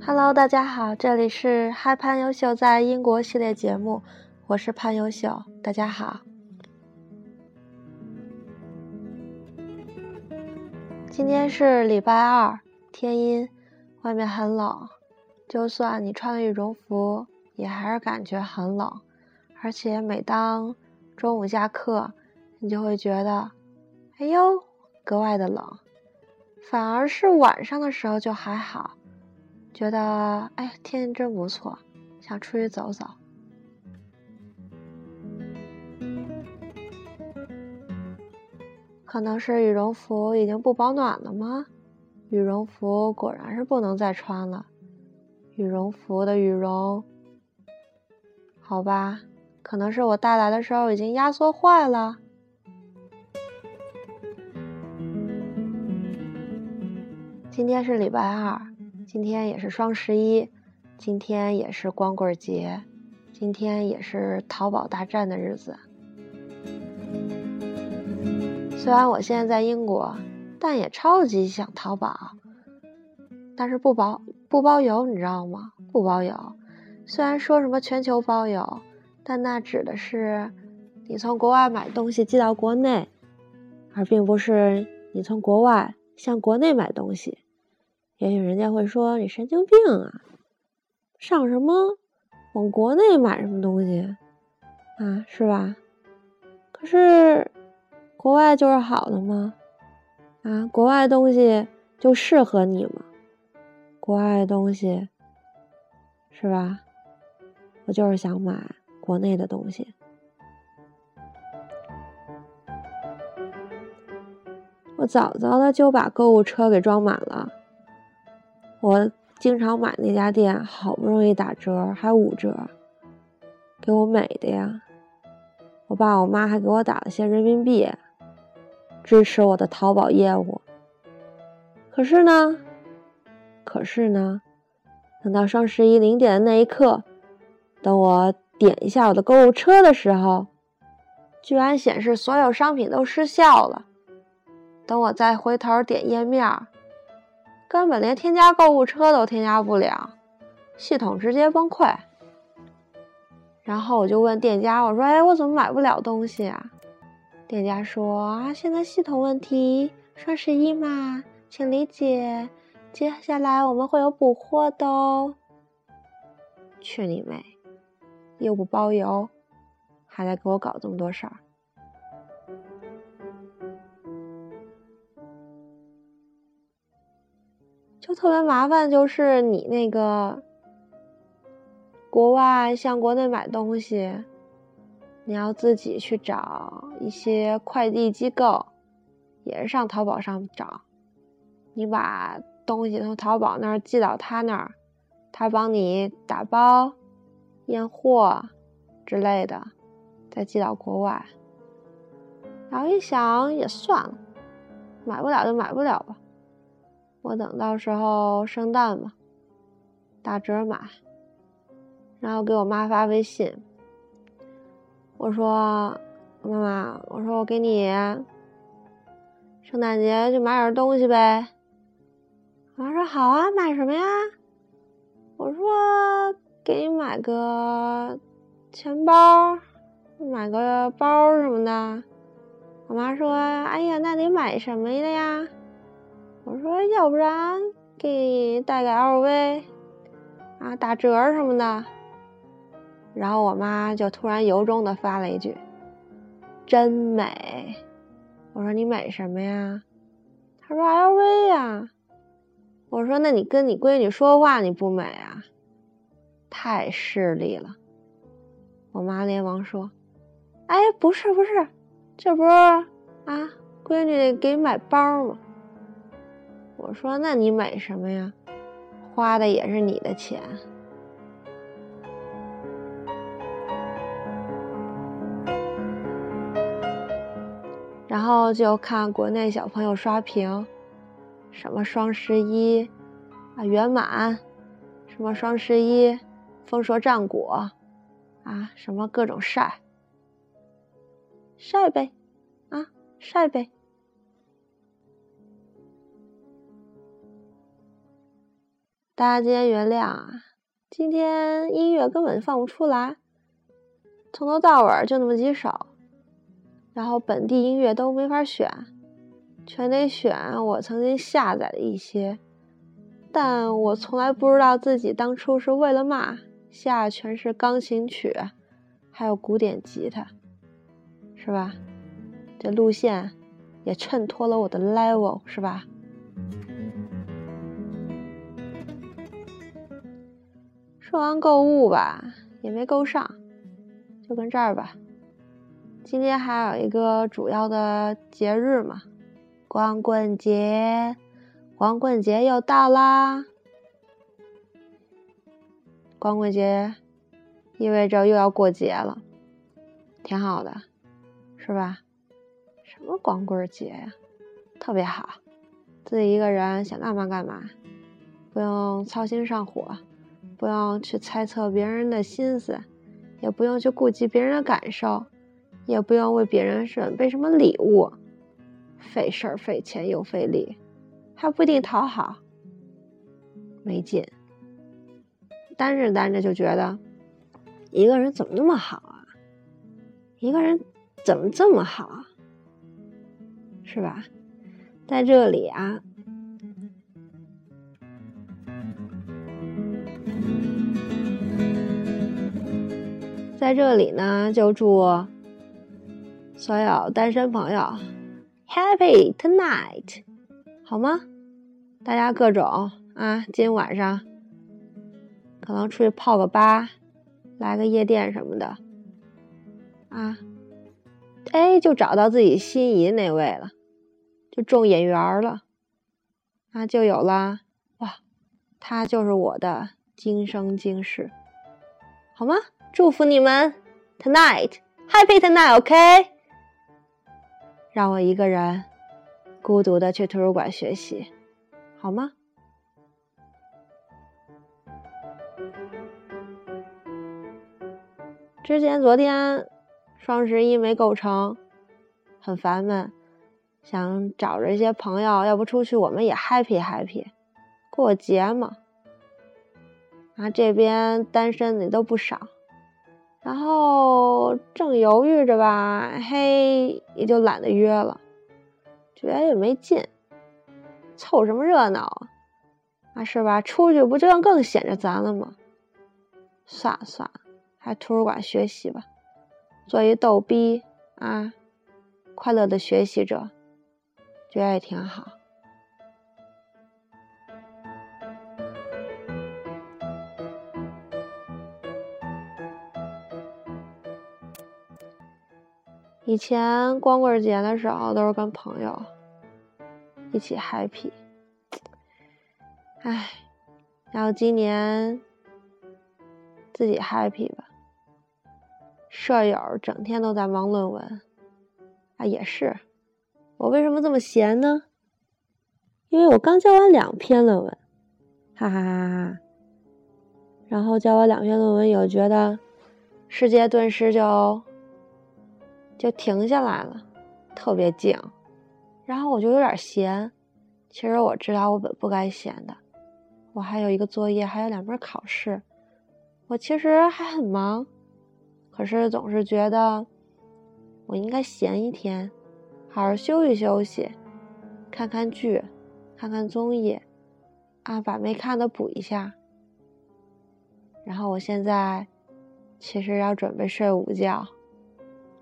Hello，大家好，这里是嗨潘优秀在英国系列节目，我是潘优秀，大家好。今天是礼拜二，天阴，外面很冷，就算你穿了羽绒服，也还是感觉很冷。而且每当中午下课，你就会觉得，哎呦，格外的冷。反而是晚上的时候就还好。觉得哎，天气真不错，想出去走走。可能是羽绒服已经不保暖了吗？羽绒服果然是不能再穿了。羽绒服的羽绒，好吧，可能是我带来的时候已经压缩坏了。今天是礼拜二。今天也是双十一，今天也是光棍节，今天也是淘宝大战的日子。虽然我现在在英国，但也超级想淘宝，但是不包不包邮，你知道吗？不包邮。虽然说什么全球包邮，但那指的是你从国外买东西寄到国内，而并不是你从国外向国内买东西。也许人家会说你神经病啊，上什么往国内买什么东西啊，是吧？可是国外就是好的吗？啊，国外东西就适合你吗？国外的东西是吧？我就是想买国内的东西。我早早的就把购物车给装满了。我经常买那家店，好不容易打折，还五折，给我美的呀！我爸我妈还给我打了些人民币，支持我的淘宝业务。可是呢，可是呢，等到双十一零点的那一刻，等我点一下我的购物车的时候，居然显示所有商品都失效了。等我再回头点页面。根本连添加购物车都添加不了，系统直接崩溃。然后我就问店家：“我说，哎，我怎么买不了东西啊？”店家说：“啊，现在系统问题，双十一嘛，请理解。接下来我们会有补货的哦。”去你妹！又不包邮，还得给我搞这么多事儿。就特别麻烦，就是你那个国外向国内买东西，你要自己去找一些快递机构，也是上淘宝上找。你把东西从淘宝那儿寄到他那儿，他帮你打包、验货之类的，再寄到国外。然后一想也算了，买不了就买不了吧。我等到时候圣诞吧，打折买，然后给我妈发微信，我说妈妈，我说我给你圣诞节就买点东西呗。我妈说好啊，买什么呀？我说给你买个钱包，买个包什么的。我妈说，哎呀，那得买什么的呀？我说，要不然给你带个 LV 啊，打折什么的。然后我妈就突然由衷的发了一句：“真美。”我说：“你美什么呀？”她说：“LV 呀。”我说：“那你跟你闺女说话你不美啊？太势利了。”我妈连忙说：“哎，不是不是，这不是啊，闺女给买包吗？”我说：“那你美什么呀？花的也是你的钱。”然后就看国内小朋友刷屏，什么双十一啊圆满，什么双十一丰硕战果啊，什么各种晒，晒呗，啊，晒呗。大家今天原谅啊，今天音乐根本放不出来，从头到尾就那么几首，然后本地音乐都没法选，全得选我曾经下载的一些，但我从来不知道自己当初是为了嘛下全是钢琴曲，还有古典吉他，是吧？这路线也衬托了我的 level，是吧？说完购物吧，也没够上，就跟这儿吧。今天还有一个主要的节日嘛，光棍节，光棍节又到啦。光棍节意味着又要过节了，挺好的，是吧？什么光棍节呀，特别好，自己一个人想干嘛干嘛，不用操心上火。不用去猜测别人的心思，也不用去顾及别人的感受，也不用为别人准备什么礼物，费事儿、费钱又费力，还不一定讨好，没劲。单着单着就觉得，一个人怎么那么好啊？一个人怎么这么好啊？是吧？在这里啊。在这里呢，就祝所有单身朋友 Happy Tonight，好吗？大家各种啊，今晚上可能出去泡个吧，来个夜店什么的啊，哎，就找到自己心仪那位了，就中眼缘了，啊，就有了哇，他就是我的今生今世，好吗？祝福你们，tonight happy tonight，OK？让我一个人孤独的去图书馆学习，好吗？之前昨天双十一没购成，很烦闷，想找着一些朋友，要不出去我们也 happy happy，过节嘛。啊，这边单身的都不少。然后正犹豫着吧，嘿，也就懒得约了，觉得也没劲，凑什么热闹啊？啊，是吧？出去不这样更显着咱了吗？算了算了，还图书馆学习吧，做一逗逼啊，快乐的学习者，觉得也挺好。以前光棍节的时候都是跟朋友一起 happy，唉，然后今年自己 happy 吧。舍友整天都在忙论文，啊，也是，我为什么这么闲呢？因为我刚交完两篇论文，哈哈哈哈。然后交完两篇论文以后，觉得世界顿时就。就停下来了，特别静，然后我就有点闲。其实我知道我本不该闲的，我还有一个作业，还有两门考试，我其实还很忙。可是总是觉得我应该闲一天，好好休息休息，看看剧，看看综艺，啊，把没看的补一下。然后我现在其实要准备睡午觉。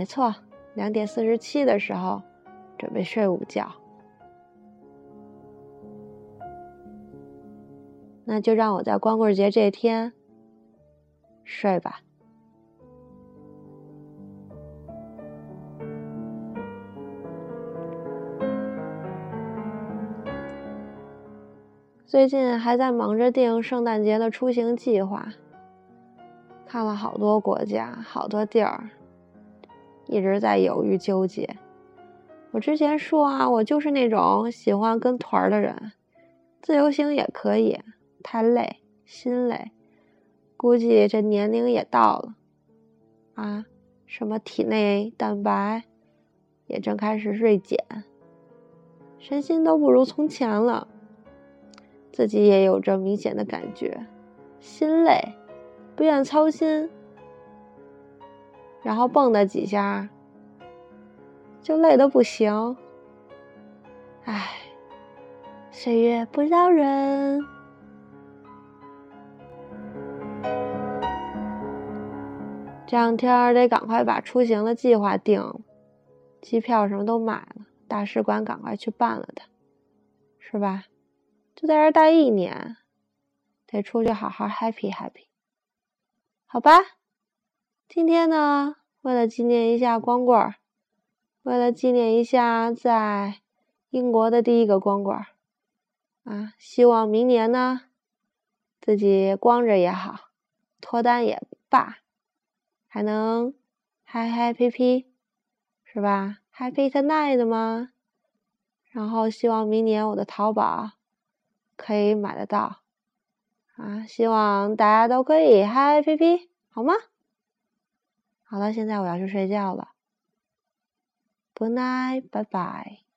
没错，两点四十七的时候准备睡午觉，那就让我在光棍节这天睡吧。最近还在忙着定圣诞节的出行计划，看了好多国家，好多地儿。一直在犹豫纠结。我之前说啊，我就是那种喜欢跟团的人，自由行也可以，太累，心累，估计这年龄也到了，啊，什么体内蛋白也正开始锐减，身心都不如从前了，自己也有着明显的感觉，心累，不愿操心，然后蹦跶几下，就累得不行，唉，岁月不饶人。这两天得赶快把出行的计划定了，机票什么都买了，大使馆赶快去办了它，是吧？就在这待一年，得出去好好 happy happy，好吧？今天呢，为了纪念一下光棍儿，为了纪念一下在英国的第一个光棍儿，啊，希望明年呢，自己光着也好，脱单也罢。还能嗨嗨皮皮，是吧？Happy tonight 吗？然后希望明年我的淘宝可以买得到啊！希望大家都可以嗨嗨皮皮，好吗？好了，现在我要去睡觉了。Good night，拜拜。